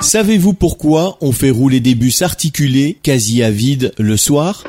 Savez-vous pourquoi on fait rouler des bus articulés quasi à vide le soir?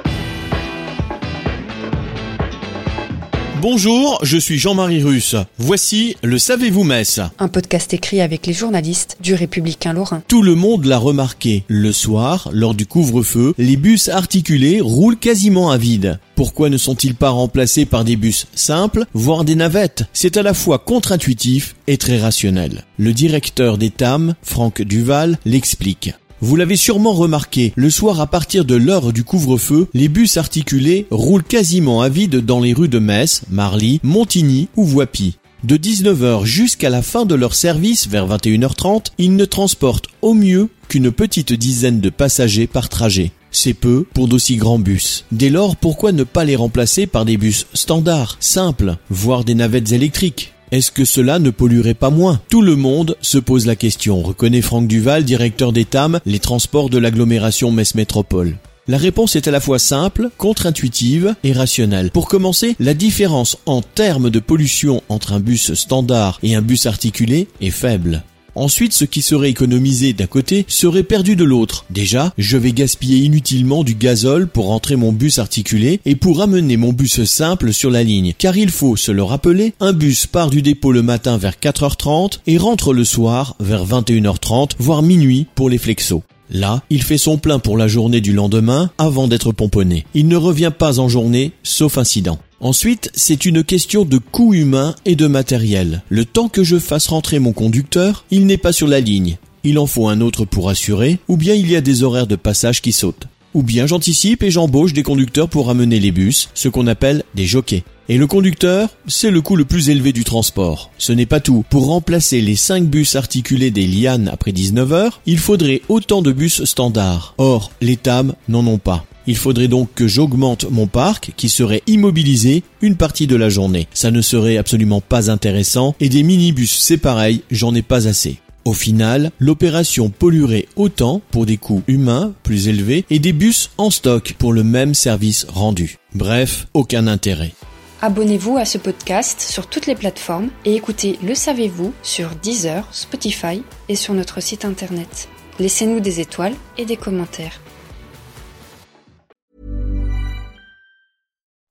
Bonjour, je suis Jean-Marie Russe. Voici le Savez-vous Metz Un podcast écrit avec les journalistes du Républicain Lorrain. Tout le monde l'a remarqué. Le soir, lors du couvre-feu, les bus articulés roulent quasiment à vide. Pourquoi ne sont-ils pas remplacés par des bus simples, voire des navettes? C'est à la fois contre-intuitif et très rationnel. Le directeur des TAM, Franck Duval, l'explique. Vous l'avez sûrement remarqué, le soir à partir de l'heure du couvre-feu, les bus articulés roulent quasiment à vide dans les rues de Metz, Marly, Montigny ou Voipy. De 19h jusqu'à la fin de leur service vers 21h30, ils ne transportent au mieux qu'une petite dizaine de passagers par trajet. C'est peu pour d'aussi grands bus. Dès lors, pourquoi ne pas les remplacer par des bus standards, simples, voire des navettes électriques? Est-ce que cela ne polluerait pas moins? Tout le monde se pose la question, reconnaît Franck Duval, directeur des TAM, les transports de l'agglomération Metz Métropole. La réponse est à la fois simple, contre-intuitive et rationnelle. Pour commencer, la différence en termes de pollution entre un bus standard et un bus articulé est faible. Ensuite, ce qui serait économisé d'un côté serait perdu de l'autre. Déjà, je vais gaspiller inutilement du gazole pour rentrer mon bus articulé et pour amener mon bus simple sur la ligne. Car il faut se le rappeler, un bus part du dépôt le matin vers 4h30 et rentre le soir vers 21h30, voire minuit pour les flexos. Là, il fait son plein pour la journée du lendemain avant d'être pomponné. Il ne revient pas en journée, sauf incident. Ensuite, c'est une question de coût humain et de matériel. Le temps que je fasse rentrer mon conducteur, il n'est pas sur la ligne. Il en faut un autre pour assurer, ou bien il y a des horaires de passage qui sautent. Ou bien j'anticipe et j'embauche des conducteurs pour amener les bus, ce qu'on appelle des jockeys. Et le conducteur, c'est le coût le plus élevé du transport. Ce n'est pas tout. Pour remplacer les 5 bus articulés des lianes après 19h, il faudrait autant de bus standards. Or, les TAM n'en ont pas. Il faudrait donc que j'augmente mon parc qui serait immobilisé une partie de la journée. Ça ne serait absolument pas intéressant et des minibus c'est pareil, j'en ai pas assez. Au final, l'opération polluerait autant pour des coûts humains plus élevés et des bus en stock pour le même service rendu. Bref, aucun intérêt. Abonnez-vous à ce podcast sur toutes les plateformes et écoutez Le Savez-vous sur Deezer, Spotify et sur notre site internet. Laissez-nous des étoiles et des commentaires.